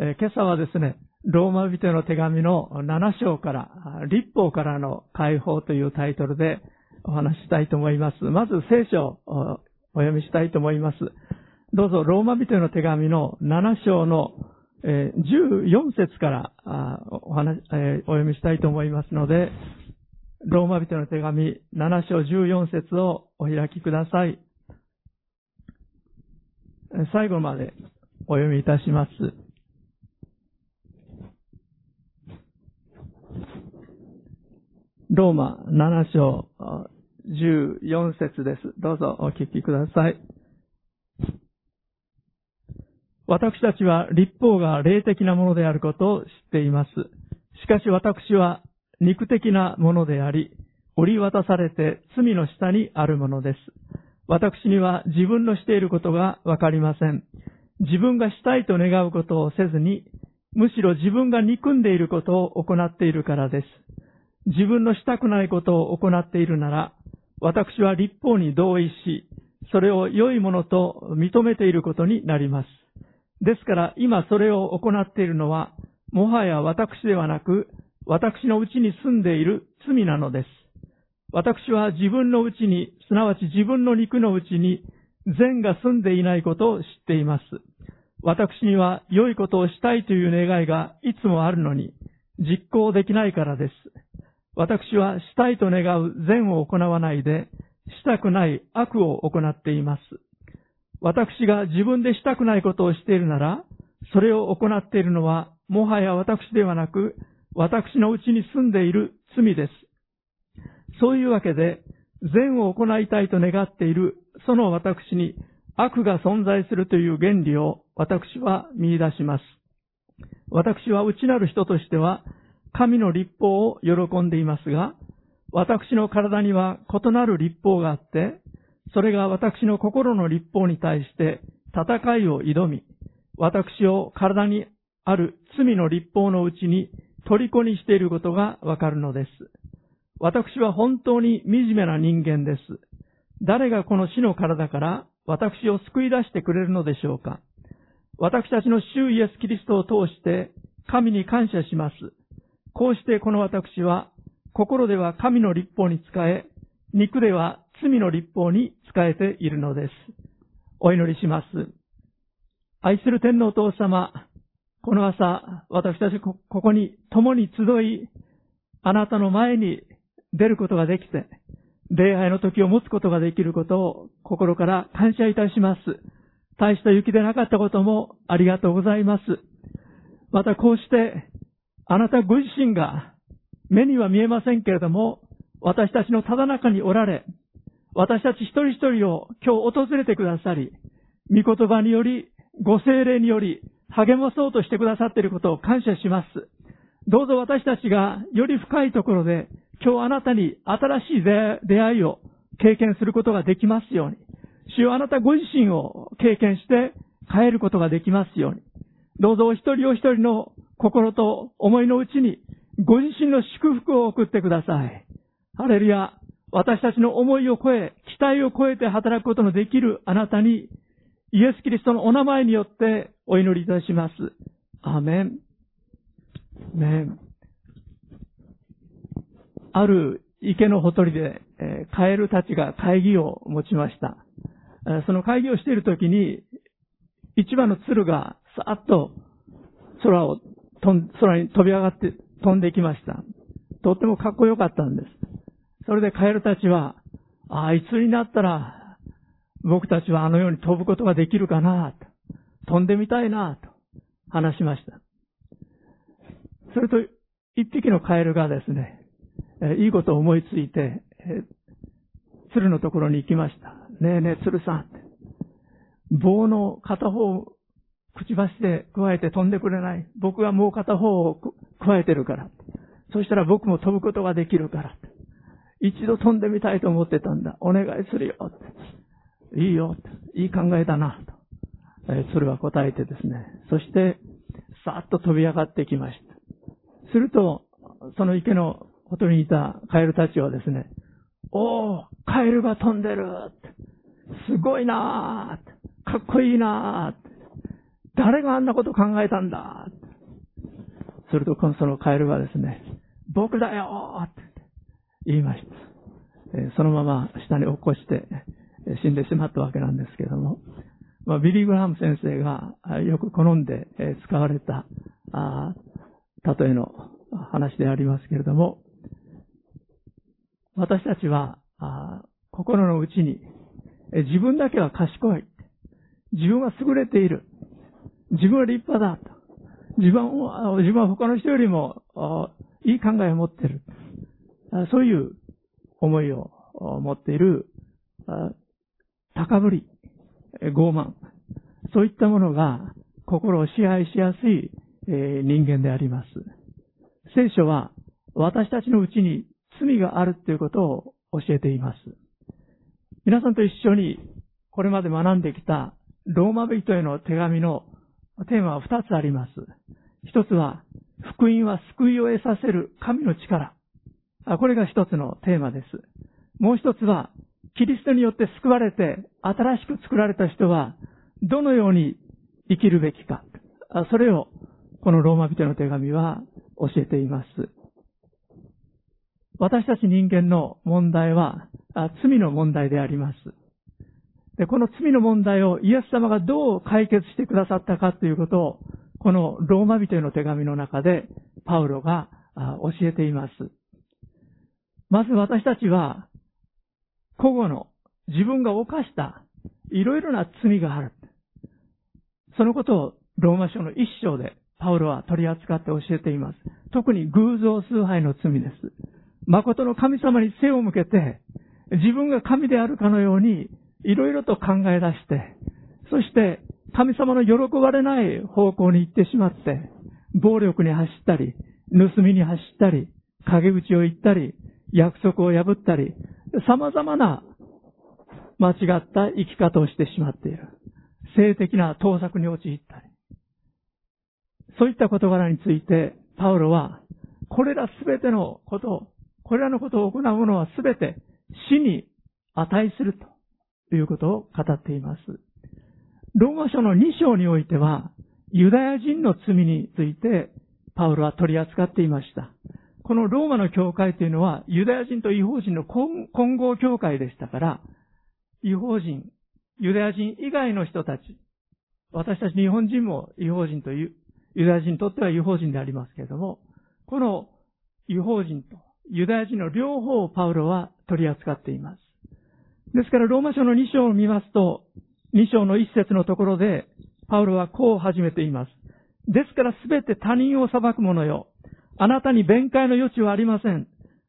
え今朝はですね、ローマ人の手紙の7章から、立法からの解放というタイトルでお話したいと思います。まず聖書をお読みしたいと思います。どうぞ、ローマ人の手紙の7章の、えー14節からお話、お読みしたいと思いますので、ローマ人の手紙7章14節をお開きください。最後までお読みいたします。ローマ7章14節です。どうぞお聞きください。私たちは立法が霊的なものであることを知っています。しかし私は肉的なものであり、折り渡されて罪の下にあるものです。私には自分のしていることがわかりません。自分がしたいと願うことをせずに、むしろ自分が憎んでいることを行っているからです。自分のしたくないことを行っているなら、私は立法に同意し、それを良いものと認めていることになります。ですから今それを行っているのは、もはや私ではなく、私のうちに住んでいる罪なのです。私は自分のうちに、すなわち自分の肉のうちに、善が住んでいないことを知っています。私には良いことをしたいという願いがいつもあるのに、実行できないからです。私はしたいと願う善を行わないで、したくない悪を行っています。私が自分でしたくないことをしているなら、それを行っているのは、もはや私ではなく、私のうちに住んでいる罪です。そういうわけで、善を行いたいと願っている、その私に悪が存在するという原理を私は見出します。私は内なる人としては、神の立法を喜んでいますが、私の体には異なる立法があって、それが私の心の立法に対して戦いを挑み、私を体にある罪の立法のうちに虜にしていることがわかるのです。私は本当に惨めな人間です。誰がこの死の体から私を救い出してくれるのでしょうか私たちの主イエス・キリストを通して神に感謝します。こうしてこの私は心では神の立法に仕え、肉では罪の立法に仕えているのです。お祈りします。愛する天皇お父様、この朝、私たちここに共に集い、あなたの前に出ることができて、礼拝の時を持つことができることを心から感謝いたします。大した雪でなかったこともありがとうございます。またこうして、あなたご自身が目には見えませんけれども、私たちのただ中におられ、私たち一人一人を今日訪れてくださり、御言葉により、ご精霊により、励まそうとしてくださっていることを感謝します。どうぞ私たちがより深いところで、今日あなたに新しい出会いを経験することができますように。主よあなたご自身を経験して変えることができますように。どうぞお一人お一人の心と思いのうちに、ご自身の祝福を送ってください。ハレルヤ。私たちの思いを超え、期待を超えて働くことのできるあなたに、イエス・キリストのお名前によってお祈りいたします。アーメン。メン。ある池のほとりで、えーカエルたちが会議を持ちました。その会議をしているときに、一羽の鶴がさーっと空を、空に飛び上がって飛んできました。とってもかっこよかったんです。それでカエルたちは、ああいつになったら、僕たちはあのように飛ぶことができるかなと、飛んでみたいなと話しました。それと、一匹のカエルがですね、いいことを思いついて、鶴のところに行きました。ねえねえ、鶴さん。棒の片方くちばしで加えて飛んでくれない。僕はもう片方を加えてるから。そしたら僕も飛ぶことができるから。一度飛んでみたいと思ってたんだ。お願いするよ。いいよ。いい考えだな。と、えー鶴は答えてですね。そして、さーっと飛び上がってきました。すると、その池のほとりにいたカエルたちはですね、おー、カエルが飛んでるすごいなーかっこいいなー誰があんなこと考えたんだ？すると、そのカエルがですね、僕だよって言いました。そのまま下に落っこして死んでしまったわけなんですけれども、まあ、ビリー・グラハム先生がよく好んで使われた例えの話でありますけれども、私たちは心の内に自分だけは賢い。自分は優れている。自分は立派だと。自分は、自分は他の人よりもいい考えを持っている。そういう思いを持っている高ぶり、傲慢、そういったものが心を支配しやすい人間であります。聖書は私たちのうちに罪があるということを教えています。皆さんと一緒にこれまで学んできたローマ人への手紙のテーマは二つあります。一つは、福音は救いを得させる神の力。これが一つのテーマです。もう一つは、キリストによって救われて新しく作られた人はどのように生きるべきか。それをこのローマ人の手紙は教えています。私たち人間の問題は罪の問題であります。で、この罪の問題をイエス様がどう解決してくださったかということを、このローマ人への手紙の中でパウロが教えています。まず私たちは、古語の自分が犯したいろいろな罪がある。そのことをローマ書の一章でパウロは取り扱って教えています。特に偶像崇拝の罪です。誠の神様に背を向けて、自分が神であるかのように、いろいろと考え出して、そして神様の喜ばれない方向に行ってしまって、暴力に走ったり、盗みに走ったり、陰口を言ったり、約束を破ったり、様々な間違った生き方をしてしまっている。性的な盗作に陥ったり。そういった事柄について、パウロは、これらすべてのことを、これらのことを行う者はすべて死に値するとということを語っています。ローマ書の2章においては、ユダヤ人の罪についてパウロは取り扱っていました。このローマの教会というのはユダヤ人と違法人の混合教会でしたから、違法人、ユダヤ人以外の人たち、私たち日本人も違法人という、ユダヤ人にとっては違法人でありますけれども、この違法人とユダヤ人の両方をパウロは取り扱っています。ですから、ローマ書の2章を見ますと、2章の1節のところで、パウロはこう始めています。ですからすべて他人を裁く者よ。あなたに弁解の余地はありません。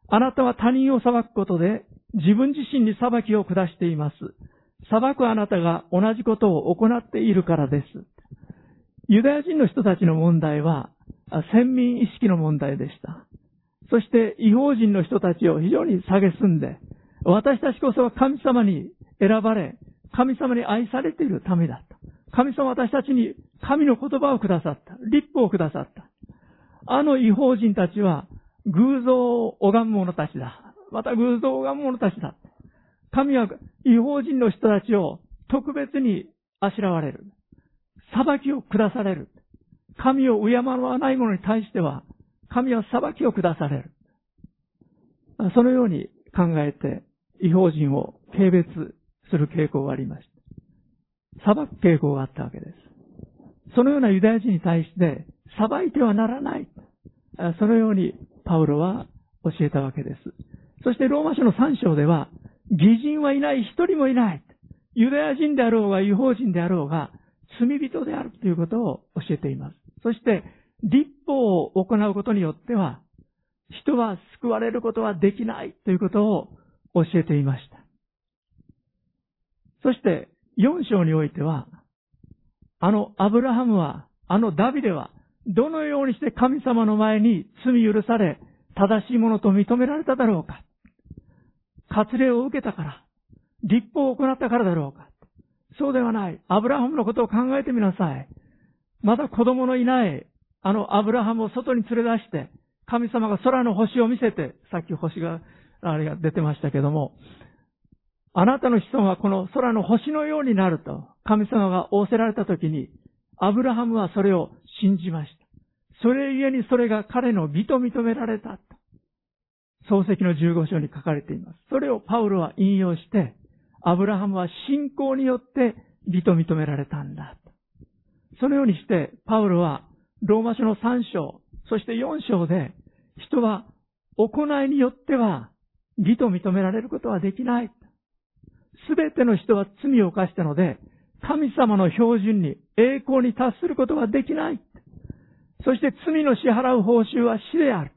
あなたは他人を裁くことで、自分自身に裁きを下しています。裁くあなたが同じことを行っているからです。ユダヤ人の人たちの問題は、先民意識の問題でした。そして違法人の人たちを非常に蔑んで、私たちこそは神様に選ばれ、神様に愛されているためだった。神様私たちに神の言葉をくださった。立法をくださった。あの違法人たちは偶像を拝む者たちだ。また偶像を拝む者たちだ。神は違法人の人たちを特別にあしらわれる。裁きを下される。神を敬わない者に対しては、神は裁きを下される。そのように考えて、違法人を軽蔑する傾向がありました。裁く傾向があったわけです。そのようなユダヤ人に対して、裁いてはならない。そのようにパウロは教えたわけです。そしてローマ書の3章では、義人はいない、一人もいない。ユダヤ人であろうが違法人であろうが、罪人であるということを教えています。そして、立法を行うことによっては、人は救われることはできないということを教えていました。そして、4章においては、あのアブラハムは、あのダビデは、どのようにして神様の前に罪許され、正しいものと認められただろうか。割礼を受けたから、立法を行ったからだろうか。そうではない。アブラハムのことを考えてみなさい。まだ子供のいないあのアブラハムを外に連れ出して、神様が空の星を見せて、さっき星が、あれが出てましたけども、あなたの子孫はこの空の星のようになると、神様が仰せられたときに、アブラハムはそれを信じました。それゆえにそれが彼の美と認められた。漱石の15章に書かれています。それをパウロは引用して、アブラハムは信仰によって美と認められたんだ。とそのようにして、パウロはローマ書の3章、そして4章で、人は行いによっては義と認められることはできない。すべての人は罪を犯したので、神様の標準に栄光に達することはできない。そして罪の支払う報酬は死である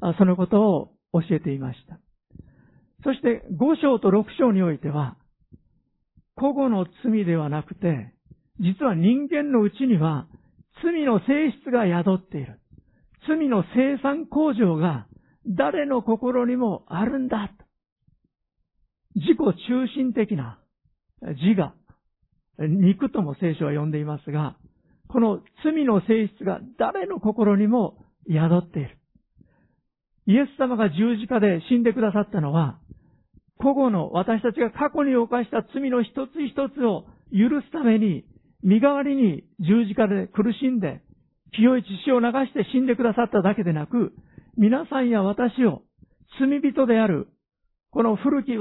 と。そのことを教えていました。そして5章と6章においては、個々の罪ではなくて、実は人間のうちには罪の性質が宿っている。罪の生産工場が誰の心にもあるんだ。自己中心的な自我、肉とも聖書は呼んでいますが、この罪の性質が誰の心にも宿っている。イエス様が十字架で死んでくださったのは、個々の私たちが過去に犯した罪の一つ一つを許すために、身代わりに十字架で苦しんで、清い血を流して死んでくださっただけでなく、皆さんや私を罪人である、この古き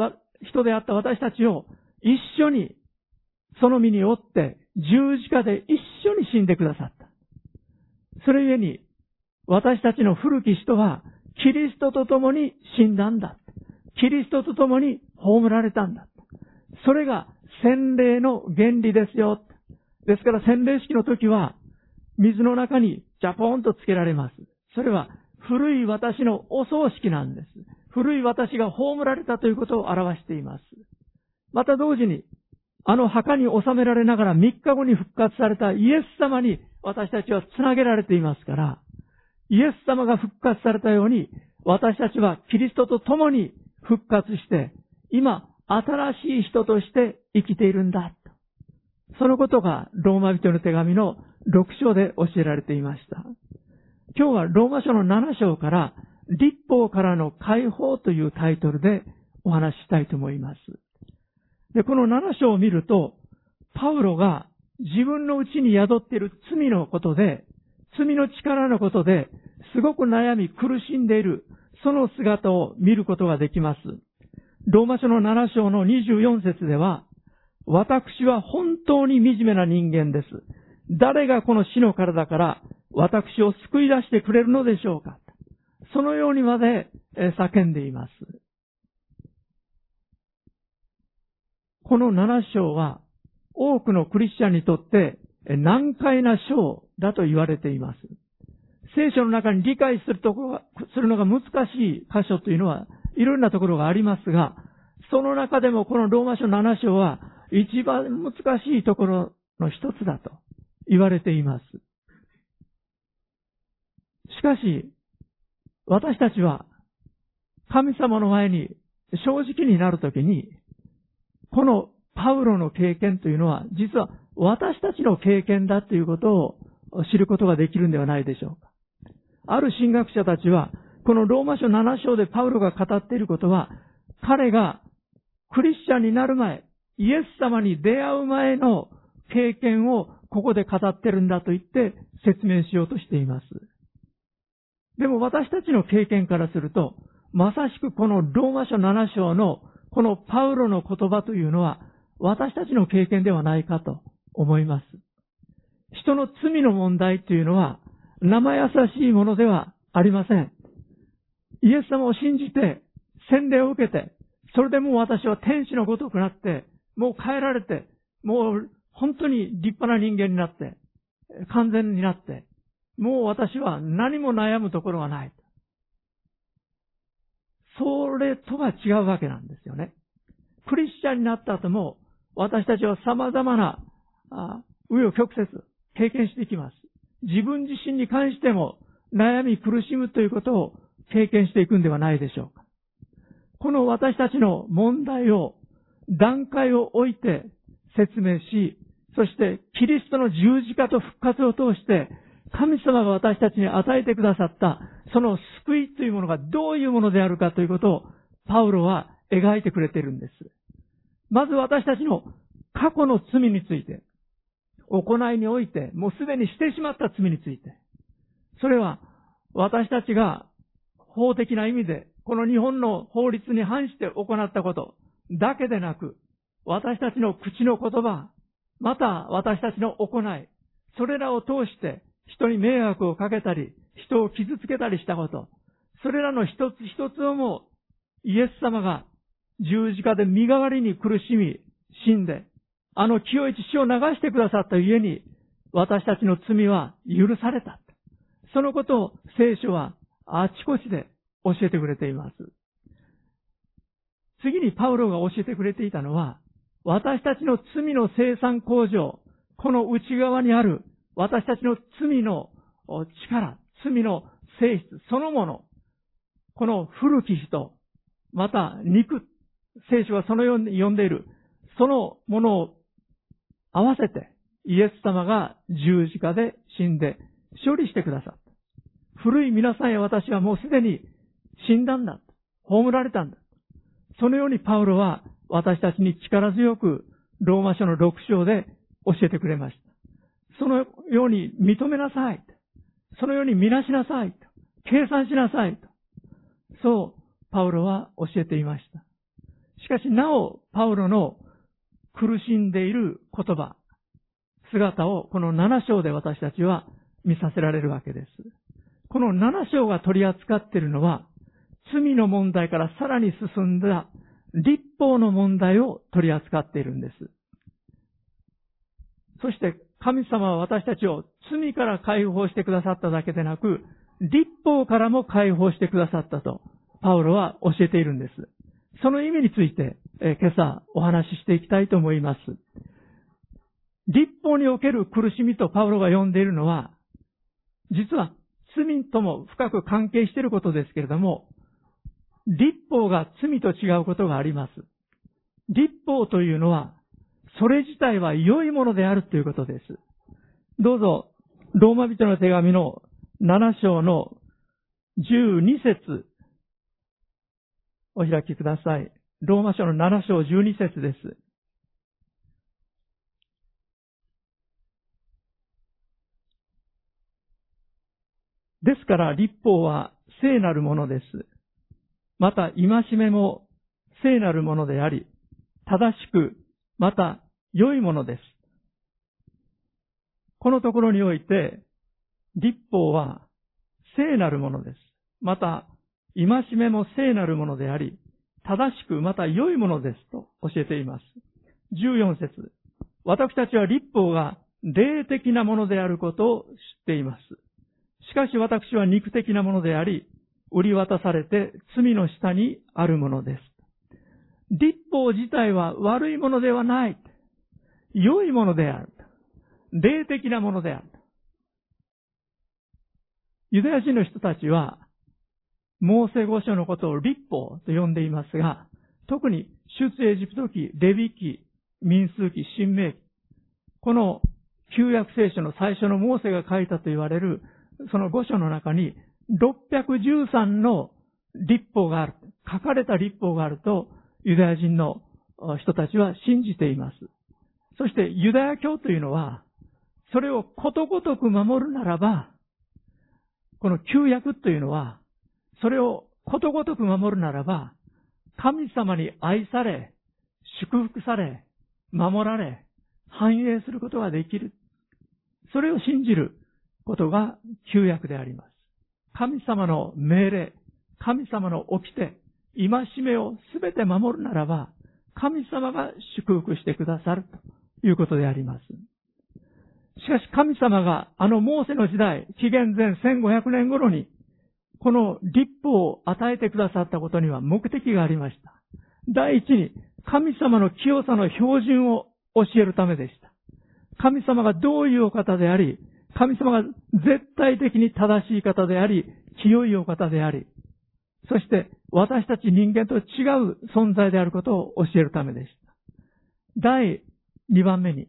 人であった私たちを一緒にその身に負って十字架で一緒に死んでくださった。それゆえに私たちの古き人はキリストと共に死んだんだ。キリストと共に葬られたんだ。それが洗礼の原理ですよ。ですから洗礼式の時は水の中にジャポンとつけられます。それは古い私のお葬式なんです。古い私が葬られたということを表しています。また同時に、あの墓に収められながら3日後に復活されたイエス様に私たちは繋げられていますから、イエス様が復活されたように、私たちはキリストと共に復活して、今、新しい人として生きているんだ。そのことがローマ人の手紙の6章で教えられていました。今日はローマ書の7章から立法からの解放というタイトルでお話ししたいと思います。で、この7章を見ると、パウロが自分のうちに宿っている罪のことで、罪の力のことで、すごく悩み苦しんでいる、その姿を見ることができます。ローマ書の7章の24節では、私は本当に惨めな人間です。誰がこの死の体から私を救い出してくれるのでしょうかそのようにまで叫んでいます。この7章は多くのクリスチャンにとって難解な章だと言われています。聖書の中に理解するところするのが難しい箇所というのはいろんなところがありますが、その中でもこのローマ書7章は一番難しいところの一つだと言われています。しかし、私たちは神様の前に正直になるときに、このパウロの経験というのは、実は私たちの経験だということを知ることができるんではないでしょうか。ある神学者たちは、このローマ書7章でパウロが語っていることは、彼がクリスチャンになる前、イエス様に出会う前の経験をここで語ってるんだと言って説明しようとしています。でも私たちの経験からすると、まさしくこのローマ書7章のこのパウロの言葉というのは私たちの経験ではないかと思います。人の罪の問題というのは生優しいものではありません。イエス様を信じて洗礼を受けて、それでもう私は天使のごとくなって、もう変えられて、もう本当に立派な人間になって、完全になって、もう私は何も悩むところがない。それとは違うわけなんですよね。クリスチャンになった後も、私たちは様々な、紆余曲折、経験していきます。自分自身に関しても、悩み苦しむということを経験していくんではないでしょうか。この私たちの問題を、段階を置いて説明し、そしてキリストの十字架と復活を通して、神様が私たちに与えてくださった、その救いというものがどういうものであるかということを、パウロは描いてくれているんです。まず私たちの過去の罪について、行いにおいて、もうすでにしてしまった罪について、それは私たちが法的な意味で、この日本の法律に反して行ったことだけでなく、私たちの口の言葉、また私たちの行い、それらを通して人に迷惑をかけたり、人を傷つけたりしたこと、それらの一つ一つをもイエス様が十字架で身代わりに苦しみ、死んで、あの清い血を流してくださった家に、私たちの罪は許された。そのことを聖書はあちこちで教えてくれています。次にパウロが教えてくれていたのは、私たちの罪の生産工場、この内側にある私たちの罪の力、罪の性質そのもの、この古き人、また肉、聖書はそのように呼んでいる、そのものを合わせてイエス様が十字架で死んで処理してくださった。古い皆さんや私はもうすでに死んだんだ。葬られたんだ。そのようにパウロは私たちに力強くローマ書の6章で教えてくれました。そのように認めなさい。そのように見なしなさい。計算しなさい。そう、パウロは教えていました。しかし、なお、パウロの苦しんでいる言葉、姿をこの7章で私たちは見させられるわけです。この7章が取り扱っているのは、罪の問題からさらに進んだ立法の問題を取り扱っているんです。そして神様は私たちを罪から解放してくださっただけでなく、立法からも解放してくださったと、パウロは教えているんです。その意味について、え今朝お話ししていきたいと思います。立法における苦しみとパウロが呼んでいるのは、実は罪とも深く関係していることですけれども、立法が罪と違うことがあります。立法というのは、それ自体は良いものであるということです。どうぞ、ローマ人の手紙の7章の12節お開きください。ローマ書の7章12節です。ですから、立法は聖なるものです。また、戒めも聖なるものであり、正しく、また、良いものです。このところにおいて、立法は聖なるものです。また、戒めも聖なるものであり、正しくまた良いものですと教えています。14節私たちは立法が霊的なものであることを知っています。しかし私は肉的なものであり、売り渡されて罪の下にあるものです。立法自体は悪いものではない。良いものである。霊的なものである。ユダヤ人の人たちは、モーセ語書のことを立法と呼んでいますが、特に出エジプト記、レビ記、民数記、新明記、この旧約聖書の最初のモーセが書いたと言われる、その5書の中に613の立法がある、書かれた立法があると、ユダヤ人の人たちは信じています。そしてユダヤ教というのは、それをことごとく守るならば、この旧約というのは、それをことごとく守るならば、神様に愛され、祝福され、守られ、繁栄することができる。それを信じることが旧約であります。神様の命令、神様の掟、戒めをすべて守るならば、神様が祝福してくださるということであります。しかし神様があのモーセの時代、紀元前1500年頃に、この立法を与えてくださったことには目的がありました。第一に、神様の清さの標準を教えるためでした。神様がどういうお方であり、神様が絶対的に正しい方であり、清いお方であり、そして私たち人間と違う存在であることを教えるためでした。第2番目に、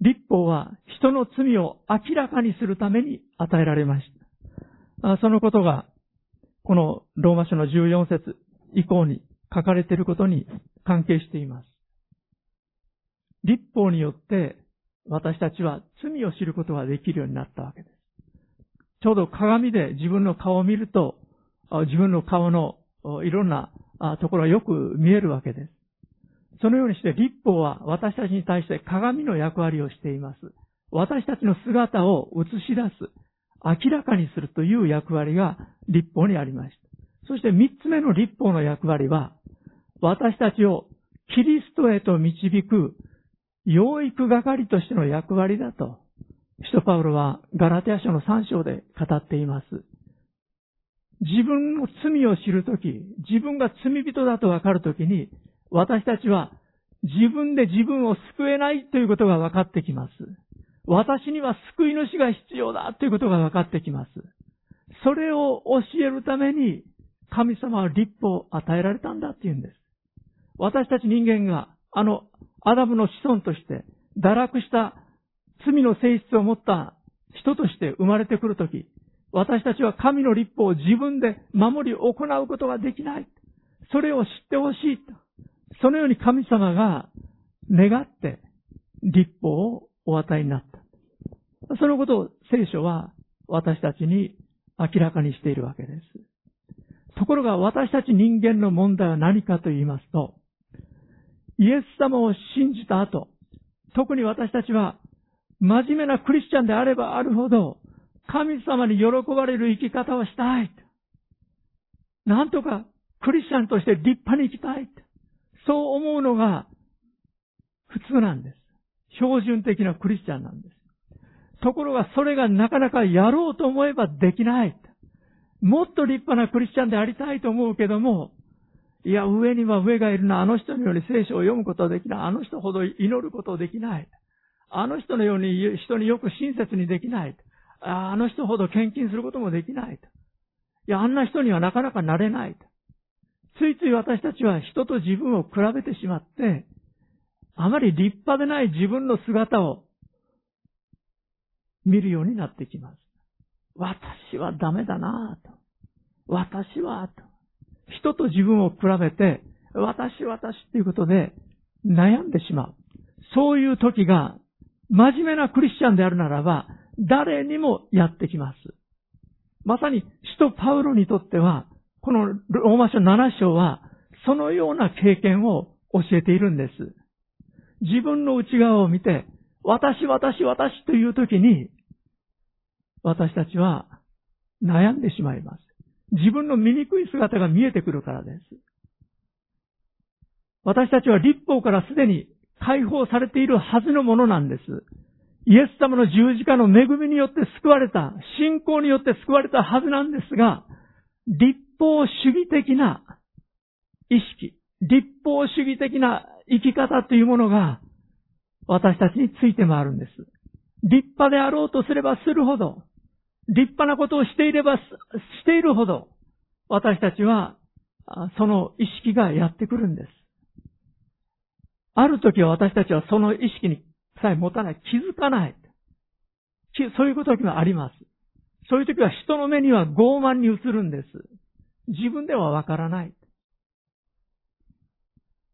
立法は人の罪を明らかにするために与えられました。そのことが、このローマ書の14節以降に書かれていることに関係しています。立法によって私たちは罪を知ることができるようになったわけです。ちょうど鏡で自分の顔を見ると、自分の顔のいろんなところがよく見えるわけです。そのようにして立法は私たちに対して鏡の役割をしています。私たちの姿を映し出す、明らかにするという役割が立法にありました。そして三つ目の立法の役割は、私たちをキリストへと導く養育係としての役割だと、使徒パウロはガラテヤ書の3章で語っています。自分の罪を知るとき、自分が罪人だとわかるときに、私たちは自分で自分を救えないということが分かってきます。私には救い主が必要だということが分かってきます。それを教えるために神様は立法を与えられたんだっていうんです。私たち人間があのアダムの子孫として堕落した罪の性質を持った人として生まれてくるとき、私たちは神の立法を自分で守り行うことができない。それを知ってほしい。そのように神様が願って立法をお与えになった。そのことを聖書は私たちに明らかにしているわけです。ところが私たち人間の問題は何かと言いますと、イエス様を信じた後、特に私たちは真面目なクリスチャンであればあるほど、神様に喜ばれる生き方をしたい。なんとかクリスチャンとして立派に生きたい。そう思うのが普通なんです。標準的なクリスチャンなんです。ところがそれがなかなかやろうと思えばできない。もっと立派なクリスチャンでありたいと思うけども、いや、上には上がいるな、あの人のように聖書を読むことはできない。あの人ほど祈ることはできない。あの人のように人によく親切にできない。あの人ほど献金することもできない。いや、あんな人にはなかなかなれない。ついつい私たちは人と自分を比べてしまって、あまり立派でない自分の姿を見るようになってきます。私はダメだなぁと。私は、と。人と自分を比べて、私、私っていうことで悩んでしまう。そういう時が、真面目なクリスチャンであるならば、誰にもやってきます。まさに、使徒パウロにとっては、このローマ書7章は、そのような経験を教えているんです。自分の内側を見て、私、私、私という時に、私たちは悩んでしまいます。自分の醜い姿が見えてくるからです。私たちは立法からすでに解放されているはずのものなんです。イエス様の十字架の恵みによって救われた、信仰によって救われたはずなんですが、立法主義的な意識、立法主義的な生き方というものが私たちについて回るんです。立派であろうとすればするほど、立派なことをしていればしているほど、私たちはその意識がやってくるんです。ある時は私たちはその意識にさえ持たない、気づかない。そういう時もあります。そういう時は人の目には傲慢に映るんです。自分ではわからない。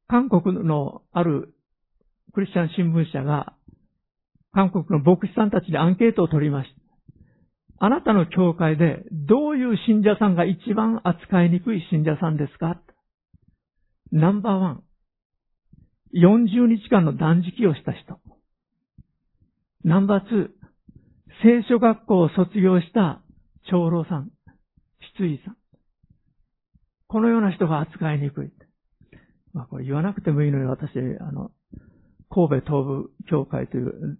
韓国のあるクリスチャン新聞社が韓国の牧師さんたちにアンケートを取りました。あなたの教会でどういう信者さんが一番扱いにくい信者さんですか？ナンバーワン。40日間の断食をした人。ナンバーツー。聖書学校を卒業した長老さん。失意さん。このような人が扱いにくい。まあこれ言わなくてもいいのに私、あの、神戸東部教会という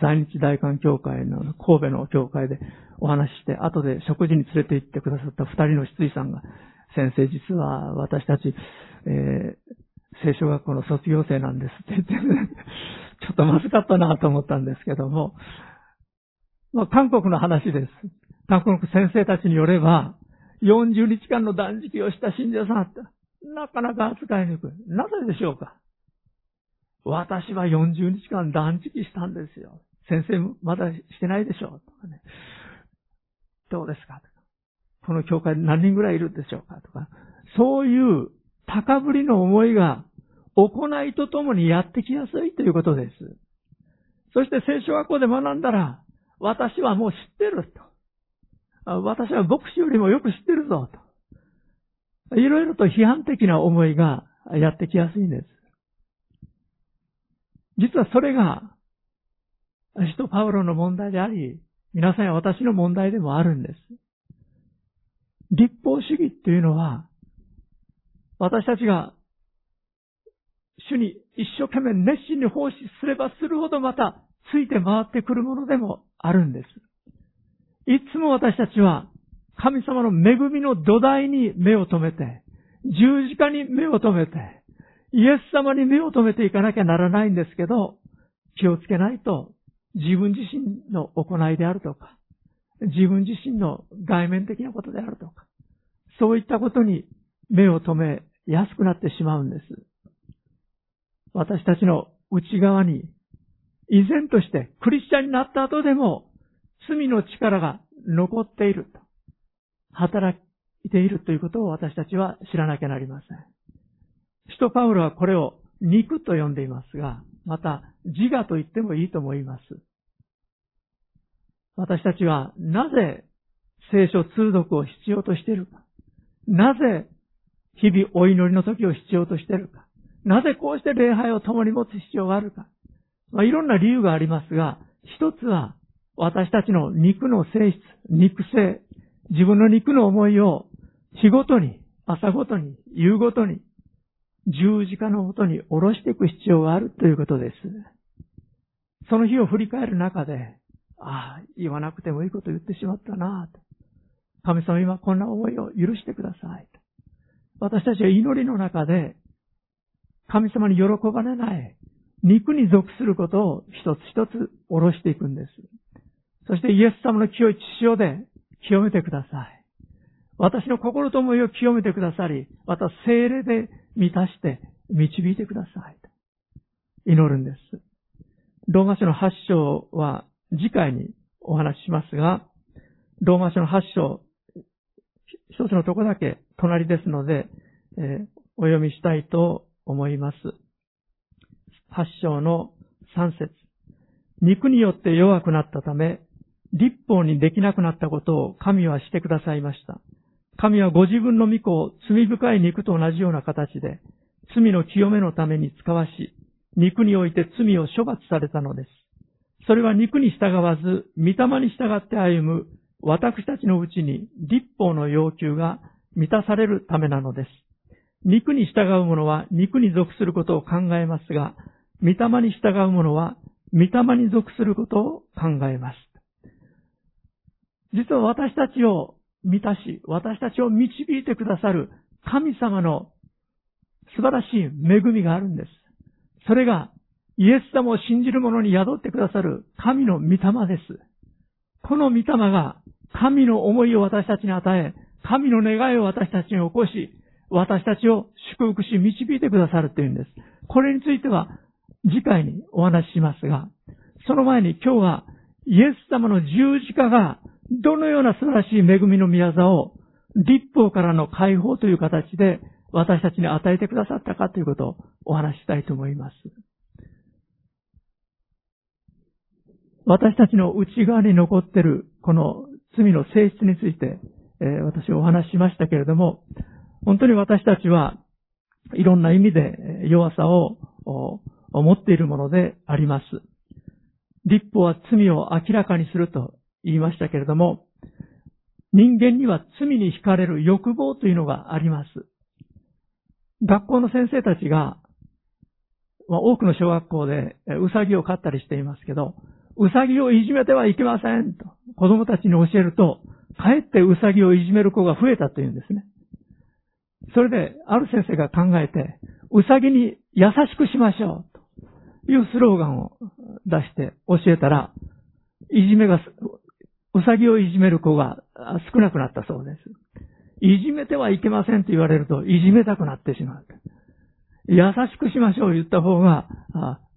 在日大韓教会の神戸の教会でお話しして、後で食事に連れて行ってくださった二人の失意さんが、先生実は私たち、えー、聖書学校の卒業生なんですって言って、ちょっとまずかったなと思ったんですけども、まあ、韓国の話です。韓国先生たちによれば、40日間の断食をした信者さんって、なかなか扱いにくい。なぜでしょうか？私は40日間断食したんですよ。先生まだしてないでしょうとかね。どうですか？この教会で何人ぐらいいるんでしょうか？とか。そういう高ぶりの思いが行いとともにやってきやすいということです。そして聖書学校で学んだら、私はもう知ってると。私は牧師よりもよく知ってるぞと。いろいろと批判的な思いがやってきやすいんです。実はそれが、使徒パウロの問題であり、皆さんや私の問題でもあるんです。立法主義っていうのは、私たちが主に一生懸命熱心に奉仕すればするほどまたついて回ってくるものでもあるんです。いつも私たちは神様の恵みの土台に目を留めて、十字架に目を留めて、イエス様に目を留めていかなきゃならないんですけど、気をつけないと自分自身の行いであるとか、自分自身の外面的なことであるとか、そういったことに目を留めやすくなってしまうんです。私たちの内側に、依然としてクリスチャンになった後でも、罪の力が残っていると、働いているということを私たちは知らなきゃなりません。使徒パウロはこれを肉と呼んでいますが、また自我と言ってもいいと思います。私たちはなぜ聖書通読を必要としているか。なぜ日々お祈りの時を必要としているか。なぜこうして礼拝を共に持つ必要があるか。まあ、いろんな理由がありますが、一つは私たちの肉の性質、肉性、自分の肉の思いを日ごとに、朝ごとに、夕ごとに、十字架のもとに下ろしていく必要があるということです。その日を振り返る中で、ああ、言わなくてもいいこと言ってしまったなと。神様今こんな思いを許してください。私たちは祈りの中で神様に喜ばれない肉に属することを一つ一つ下ろしていくんです。そしてイエス様の清い血潮で清めてください。私の心と思いを清めてくださり、また精霊で満たして導いてください。祈るんです。ローマ書の8章は次回にお話ししますが、ローマ書の8章、一つのとこだけ隣ですので、えー、お読みしたいと思います。八章の三節肉によって弱くなったため、立法にできなくなったことを神はしてくださいました。神はご自分の御子を罪深い肉と同じような形で、罪の清めのために使わし、肉において罪を処罰されたのです。それは肉に従わず、御霊に従って歩む私たちのうちに立法の要求が満たされるためなのです。肉に従う者は肉に属することを考えますが、御霊に従う者は御霊に属することを考えます。実は私たちを満たし、私たちを導いてくださる神様の素晴らしい恵みがあるんです。それがイエス様を信じる者に宿ってくださる神の御霊です。この御霊が神の思いを私たちに与え、神の願いを私たちに起こし、私たちを祝福し導いてくださるというんです。これについては次回にお話ししますが、その前に今日はイエス様の十字架がどのような素晴らしい恵みの宮座を立法からの解放という形で私たちに与えてくださったかということをお話ししたいと思います。私たちの内側に残っているこの罪の性質について、えー、私お話ししましたけれども、本当に私たちはいろんな意味で弱さを持っているものであります。立法は罪を明らかにすると言いましたけれども、人間には罪に惹かれる欲望というのがあります。学校の先生たちが、まあ、多くの小学校でうさぎを飼ったりしていますけど、うさぎをいじめてはいけませんと子供たちに教えると、かえってうさぎをいじめる子が増えたというんですね。それで、ある先生が考えて、うさぎに優しくしましょう、いうスローガンを出して教えたら、いじめが、うさぎをいじめる子が少なくなったそうです。いじめてはいけませんと言われると、いじめたくなってしまう。優しくしましょう言った方が、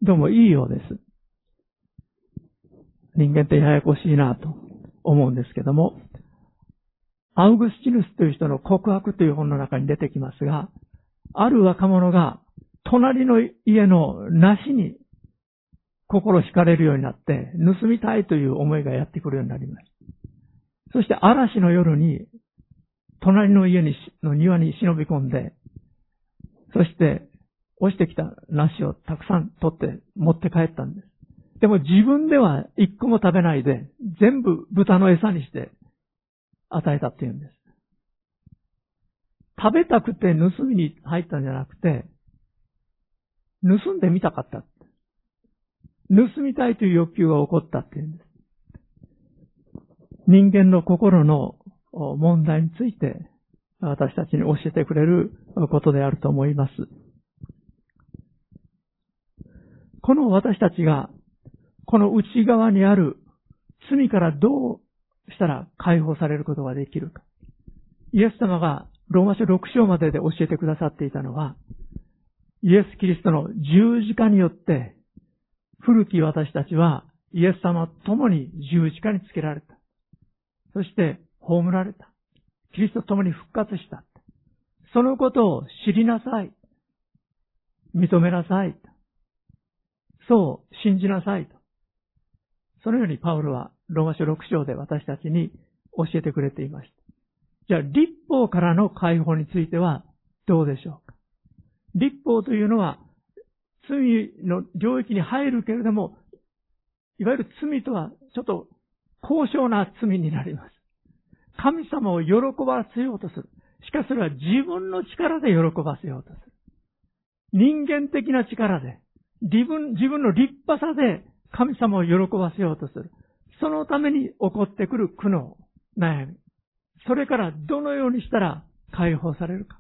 どうもいいようです。人間ってややこしいなと思うんですけども、アウグスチヌスという人の告白という本の中に出てきますが、ある若者が隣の家の梨に心惹かれるようになって、盗みたいという思いがやってくるようになります。そして嵐の夜に、隣の家にの庭に忍び込んで、そして落ちてきた梨をたくさん取って持って帰ったんです。でも自分では一個も食べないで、全部豚の餌にして与えたっていうんです。食べたくて盗みに入ったんじゃなくて、盗んでみたかった。盗みたいという欲求が起こったっていうんです。人間の心の問題について私たちに教えてくれることであると思います。この私たちが、この内側にある罪からどうしたら解放されることができるか。イエス様がローマ書6章までで教えてくださっていたのは、イエス・キリストの十字架によって、古き私たちはイエス様と共に十字架につけられた。そして、葬られた。キリストと共に復活した。そのことを知りなさい。認めなさい。そう信じなさい。そのようにパウロはローマ書6章で私たちに教えてくれていました。じゃあ、立法からの解放についてはどうでしょうか？立法というのは罪の領域に入るけれども、いわゆる罪とはちょっと高尚な罪になります。神様を喜ばせようとする。しかしそれは自分の力で喜ばせようとする。人間的な力で、自分、自分の立派さで神様を喜ばせようとする。そのために起こってくる苦悩、悩み。それからどのようにしたら解放されるか。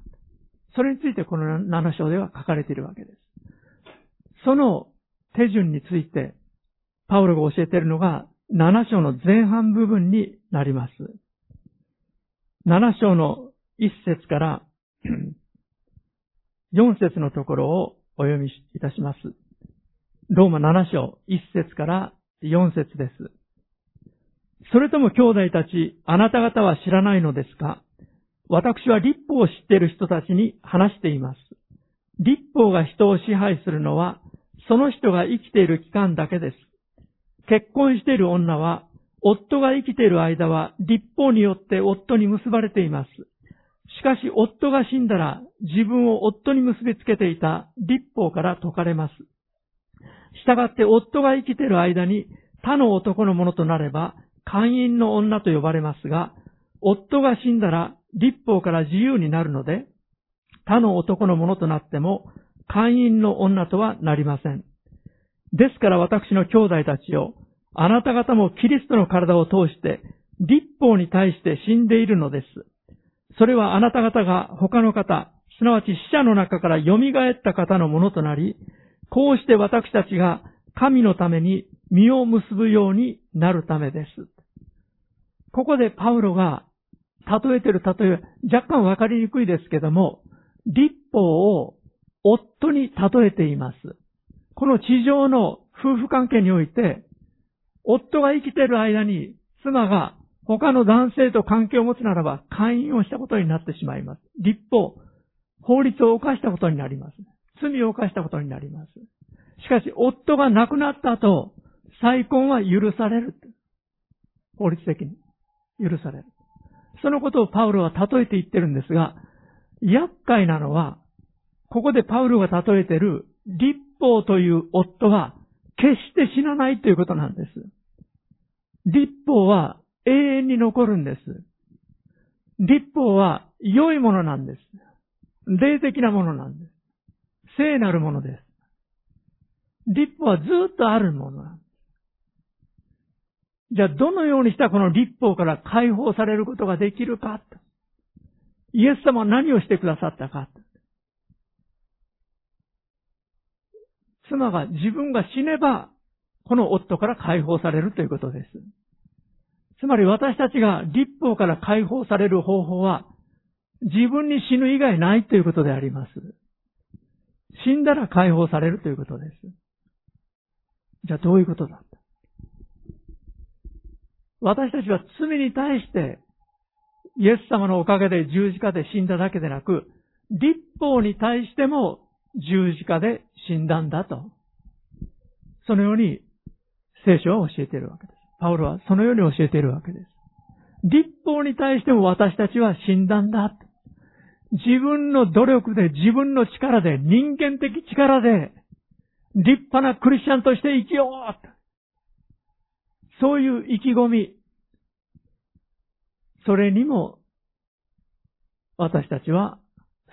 それについてこの7章では書かれているわけです。その手順について、パウロが教えているのが7章の前半部分になります。7章の1節から 4節のところをお読みいたします。ローマ7章1節から4節です。それとも兄弟たち、あなた方は知らないのですか？私は立法を知っている人たちに話しています。立法が人を支配するのは、その人が生きている期間だけです。結婚している女は、夫が生きている間は立法によって夫に結ばれています。しかし夫が死んだら自分を夫に結びつけていた立法から解かれます。従って夫が生きている間に他の男のものとなれば会員の女と呼ばれますが、夫が死んだら立法から自由になるので、他の男のものとなっても会員の女とはなりません。ですから私の兄弟たちを、あなた方もキリストの体を通して立法に対して死んでいるのです。それはあなた方が他の方、すなわち死者の中から蘇った方のものとなり、こうして私たちが神のために実を結ぶようになるためです。ここでパウロが例えてる例え、若干わかりにくいですけども、立法を夫に例えています。この地上の夫婦関係において、夫が生きている間に妻が他の男性と関係を持つならば会員をしたことになってしまいます。立法、法律を犯したことになります。罪を犯したことになります。しかし、夫が亡くなった後、再婚は許される。法律的に。許される。そのことをパウロは例えて言ってるんですが、厄介なのは、ここでパウロが例えてる立法という夫は決して死なないということなんです。立法は永遠に残るんです。立法は良いものなんです。霊的なものなんです。聖なるものです。立法はずっとあるものなんです。じゃあ、どのようにしたらこの立法から解放されることができるかとイエス様は何をしてくださったか妻が自分が死ねば、この夫から解放されるということです。つまり私たちが立法から解放される方法は、自分に死ぬ以外ないということであります。死んだら解放されるということです。じゃあどういうことだった？私たちは罪に対して、イエス様のおかげで十字架で死んだだけでなく、立法に対しても十字架で死んだんだと。そのように聖書は教えているわけです。パウロはそのように教えているわけです。立法に対しても私たちは死んだんだ。自分の努力で、自分の力で、人間的力で、立派なクリスチャンとして生きようそういう意気込み、それにも、私たちは、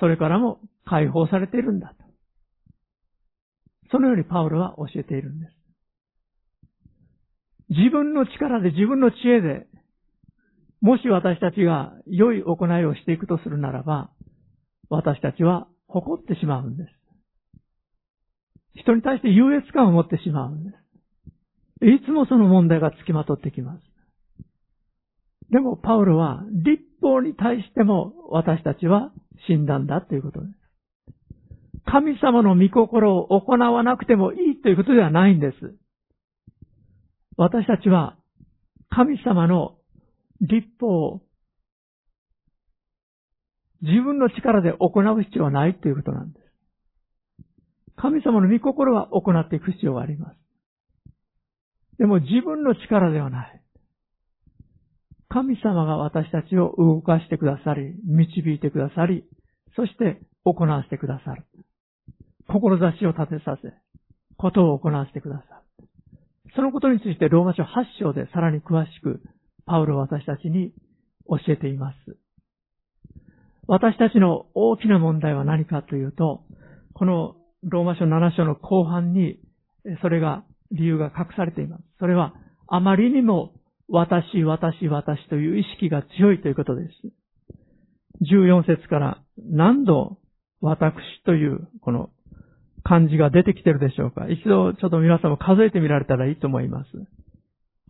それからも解放されているんだと。そのようにパウロは教えているんです。自分の力で自分の知恵で、もし私たちが良い行いをしていくとするならば、私たちは誇ってしまうんです。人に対して優越感を持ってしまうんです。いつもその問題がつきまとってきます。でも、パウロは、立法に対しても私たちは死んだんだということです。神様の御心を行わなくてもいいということではないんです。私たちは神様の立法を自分の力で行う必要はないということなんです。神様の御心は行っていく必要があります。でも自分の力ではない。神様が私たちを動かしてくださり、導いてくださり、そして行わせてくださる。志を立てさせ、ことを行わせてくださる。そのことについてローマ書8章でさらに詳しくパウロは私たちに教えています。私たちの大きな問題は何かというと、このローマ書7章の後半にそれが理由が隠されています。それはあまりにも私、私、私という意識が強いということです。14節から何度私というこの漢字が出てきてるでしょうか一度ちょっと皆さんも数えてみられたらいいと思います。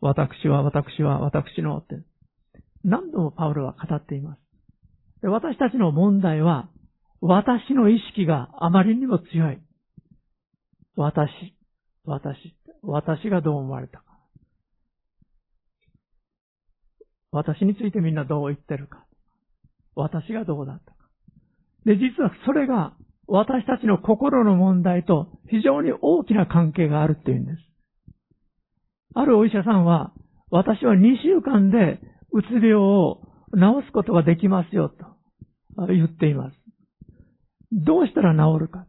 私は、私は、私のって。何度もパウロは語っています。で私たちの問題は、私の意識があまりにも強い。私、私、私がどう思われたか。私についてみんなどう言ってるか。私がどうだったか。で、実はそれが私たちの心の問題と非常に大きな関係があるっていうんです。あるお医者さんは、私は2週間でうつ病を治すことができますよと言っています。どうしたら治るか。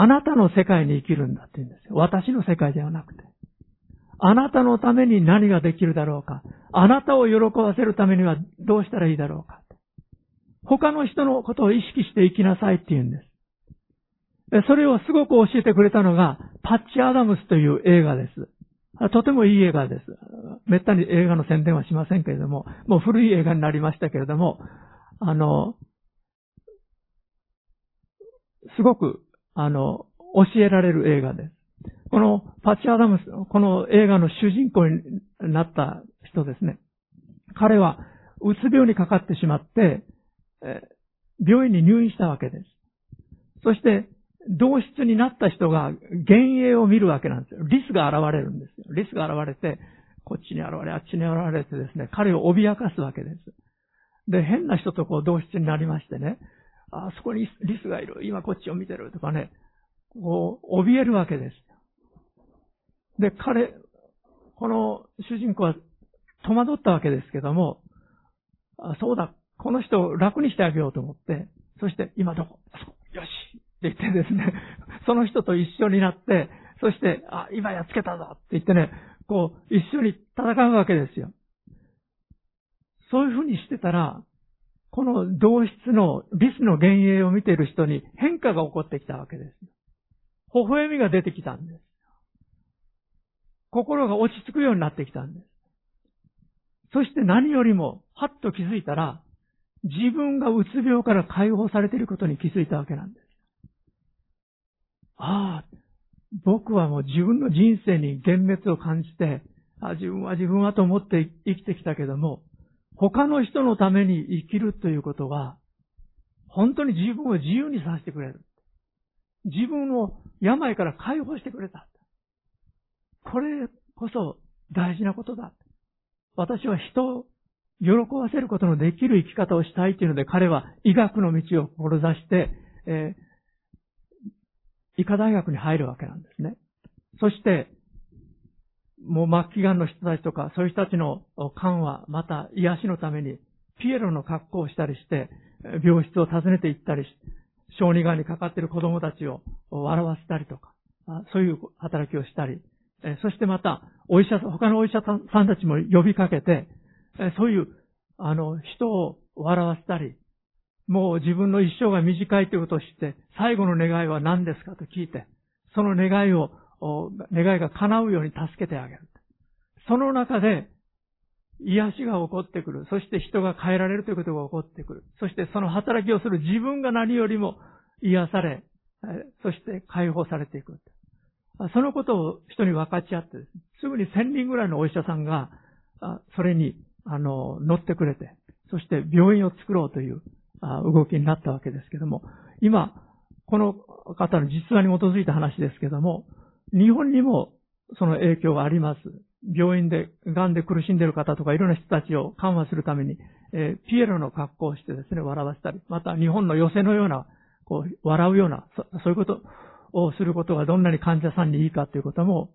あなたの世界に生きるんだって言うんですよ。私の世界ではなくて。あなたのために何ができるだろうか。あなたを喜ばせるためにはどうしたらいいだろうか。他の人のことを意識して生きなさいって言うんです。それをすごく教えてくれたのが、パッチ・アダムスという映画です。とてもいい映画です。めったに映画の宣伝はしませんけれども、もう古い映画になりましたけれども、あの、すごく、あの、教えられる映画です。このパッチ・アダムス、この映画の主人公になった人ですね。彼は、うつ病にかかってしまって、病院に入院したわけです。そして、同室になった人が幻影を見るわけなんですよ。リスが現れるんですよ。リスが現れて、こっちに現れ、あっちに現れてですね、彼を脅かすわけです。で、変な人とこう同室になりましてね、あそこにリスがいる、今こっちを見てるとかね、こう、怯えるわけです。で、彼、この主人公は戸惑ったわけですけども、あそうだ、この人を楽にしてあげようと思って、そして今どこ？よしって言ってですね、その人と一緒になって、そして、あ、今やっつけたぞって言ってね、こう、一緒に戦うわけですよ。そういうふうにしてたら、この同室のリスの幻影を見ている人に変化が起こってきたわけです。微笑みが出てきたんです。心が落ち着くようになってきたんです。そして何よりも、はっと気づいたら、自分がうつ病から解放されていることに気づいたわけなんです。ああ、僕はもう自分の人生に幻滅を感じて、あ自分は自分はと思って生きてきたけども、他の人のために生きるということは、本当に自分を自由にさせてくれる。自分を病から解放してくれた。これこそ大事なことだ。私は人を喜ばせることのできる生き方をしたいというので、彼は医学の道を志して、えー、医科大学に入るわけなんですね。そして、もう末期癌の人たちとか、そういう人たちの癌は、また癒しのために、ピエロの格好をしたりして、病室を訪ねて行ったりし、小児がんにかかっている子供たちを笑わせたりとか、そういう働きをしたり、そしてまた、お医者、他のお医者さんたちも呼びかけて、そういう、あの、人を笑わせたり、もう自分の一生が短いということを知って、最後の願いは何ですかと聞いて、その願いを、願いが叶うように助けてあげる。その中で、癒しが起こってくる。そして人が変えられるということが起こってくる。そしてその働きをする自分が何よりも癒され、そして解放されていく。そのことを人に分かち合って、すぐに1000人ぐらいのお医者さんが、それに、あの、乗ってくれて、そして病院を作ろうという動きになったわけですけども、今、この方の実話に基づいた話ですけども、日本にもその影響があります。病院で、癌で苦しんでいる方とかいろんな人たちを緩和するために、えー、ピエロの格好をしてですね、笑わせたり、また日本の寄せのような、こう、笑うような、そそういうことをすることがどんなに患者さんにいいかということも、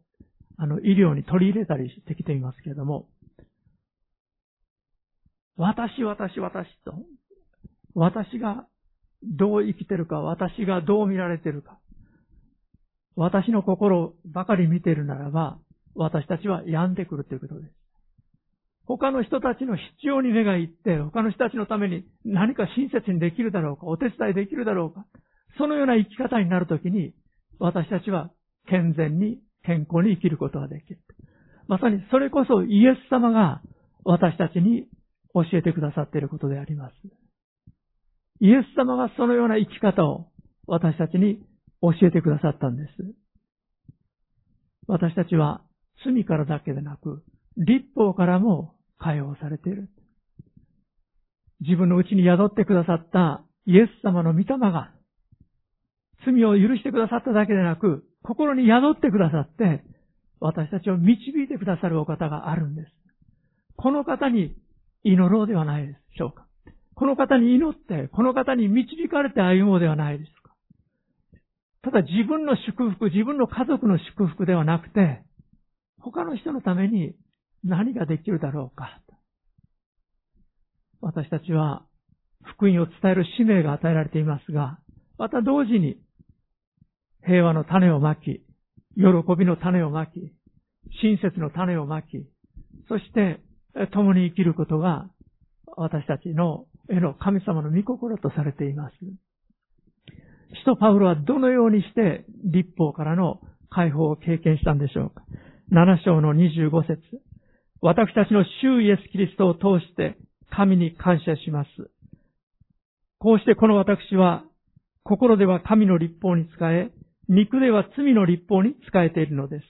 あの、医療に取り入れたりしてきていますけれども、私、私、私と、私がどう生きてるか、私がどう見られてるか、私の心ばかり見ているならば、私たちは病んでくるということです。他の人たちの必要に目がいって、他の人たちのために何か親切にできるだろうか、お手伝いできるだろうか、そのような生き方になるときに、私たちは健全に健康に生きることができる。まさにそれこそイエス様が私たちに教えてくださっていることであります。イエス様がそのような生き方を私たちに教えてくださったんです。私たちは罪からだけでなく、立法からも解放されている。自分のうちに宿ってくださったイエス様の御霊が、罪を許してくださっただけでなく、心に宿ってくださって、私たちを導いてくださるお方があるんです。この方に祈ろうではないでしょうか。この方に祈って、この方に導かれて歩もうではないでしょうか。ただ自分の祝福、自分の家族の祝福ではなくて、他の人のために何ができるだろうか。私たちは福音を伝える使命が与えられていますが、また同時に平和の種をまき、喜びの種をまき、親切の種をまき、そして共に生きることが私たちのへの神様の御心とされています。使徒パウロはどのようにして立法からの解放を経験したんでしょうか。7章の25節私たちの主イエス・キリストを通して神に感謝します。こうしてこの私は心では神の立法に使え、肉では罪の立法に使えているのです。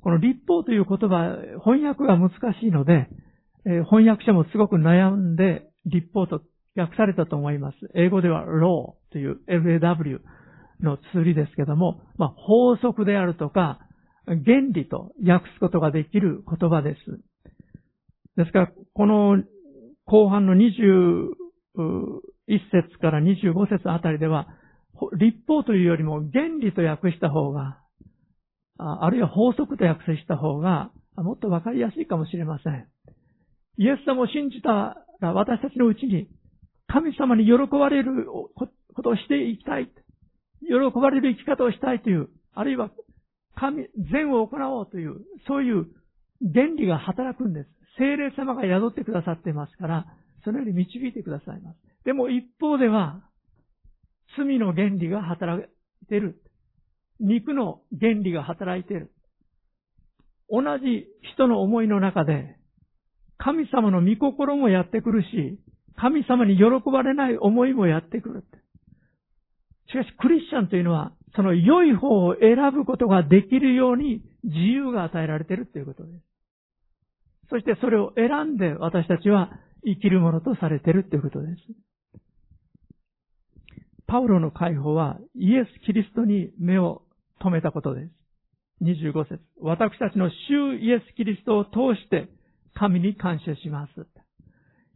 この立法という言葉、翻訳が難しいので、え、翻訳者もすごく悩んで立法と訳されたと思います。英語では law という LAW の通りですけども、まあ、法則であるとか、原理と訳すことができる言葉です。ですから、この後半の21節から25節あたりでは、立法というよりも原理と訳した方が、あるいは法則と訳した方が、もっとわかりやすいかもしれません。イエス様を信じたら私たちのうちに神様に喜ばれることをしていきたい。喜ばれる生き方をしたいという、あるいは神、善を行おうという、そういう原理が働くんです。精霊様が宿ってくださってますから、そのように導いてくださいます。でも一方では、罪の原理が働いている。肉の原理が働いている。同じ人の思いの中で、神様の御心もやってくるし、神様に喜ばれない思いもやってくる。しかし、クリスチャンというのは、その良い方を選ぶことができるように自由が与えられているということです。そしてそれを選んで私たちは生きるものとされているということです。パウロの解放はイエス・キリストに目を留めたことです。25節私たちの主イエス・キリストを通して神に感謝します。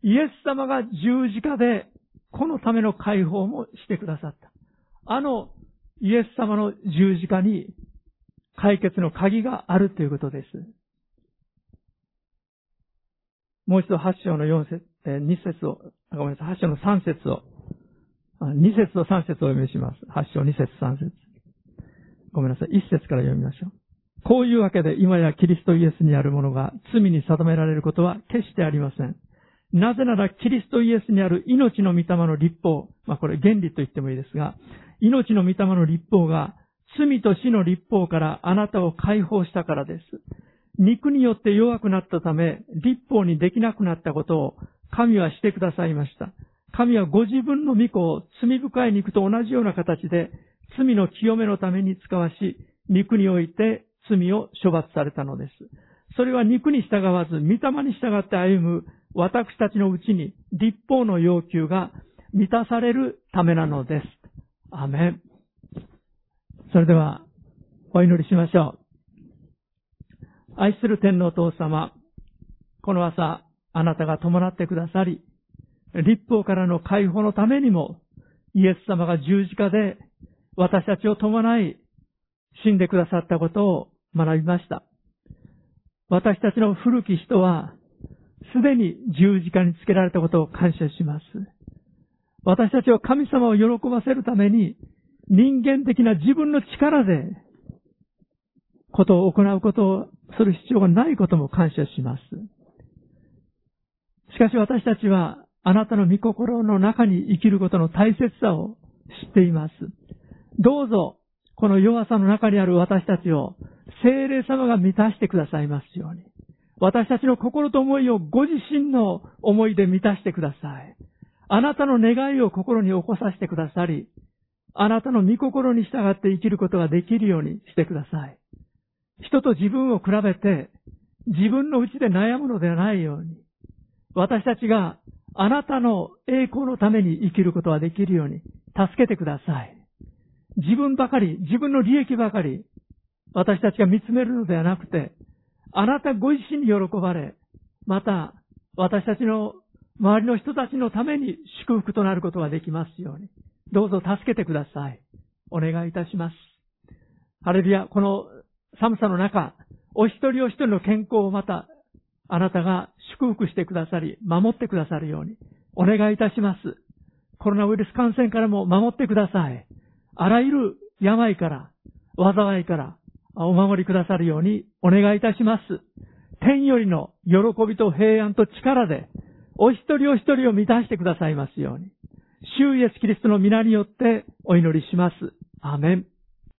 イエス様が十字架でこのための解放もしてくださった。あのイエス様の十字架に解決の鍵があるということです。もう一度8章の4節、え2節を、ごめんなさい、8章の3節を、2節と3節を読みします。8章2節3節ごめんなさい、1節から読みましょう。こういうわけで今やキリストイエスにあるものが罪に定められることは決してありません。なぜならキリストイエスにある命の御霊の立法、まあこれ原理と言ってもいいですが、命の御霊の立法が罪と死の立法からあなたを解放したからです。肉によって弱くなったため、立法にできなくなったことを神はしてくださいました。神はご自分の御子を罪深い肉と同じような形で罪の清めのために使わし、肉において罪を処罰されたのです。それは肉に従わず、御霊に従って歩む私たちのうちに立法の要求が満たされるためなのです。アメン。それでは、お祈りしましょう。愛する天皇父様、この朝、あなたが伴ってくださり、立法からの解放のためにも、イエス様が十字架で私たちを伴い、死んでくださったことを学びました。私たちの古き人は、すでに十字架につけられたことを感謝します。私たちは神様を喜ばせるために、人間的な自分の力で、ことを行うことをする必要がないことも感謝します。しかし私たちは、あなたの御心の中に生きることの大切さを知っています。どうぞ、この弱さの中にある私たちを、精霊様が満たしてくださいますように。私たちの心と思いをご自身の思いで満たしてください。あなたの願いを心に起こさせてくださり、あなたの御心に従って生きることができるようにしてください。人と自分を比べて、自分の内で悩むのではないように、私たちがあなたの栄光のために生きることができるように助けてください。自分ばかり、自分の利益ばかり、私たちが見つめるのではなくて、あなたご自身に喜ばれ、また、私たちの周りの人たちのために祝福となることができますように。どうぞ助けてください。お願いいたします。ハレルヤ、この寒さの中、お一人お一人の健康をまた、あなたが祝福してくださり、守ってくださるように、お願いいたします。コロナウイルス感染からも守ってください。あらゆる病から、災いから、お守りくださるようにお願いいたします。天よりの喜びと平安と力で、お一人お一人を満たしてくださいますように。主イエスキリストの皆によってお祈りします。アメン。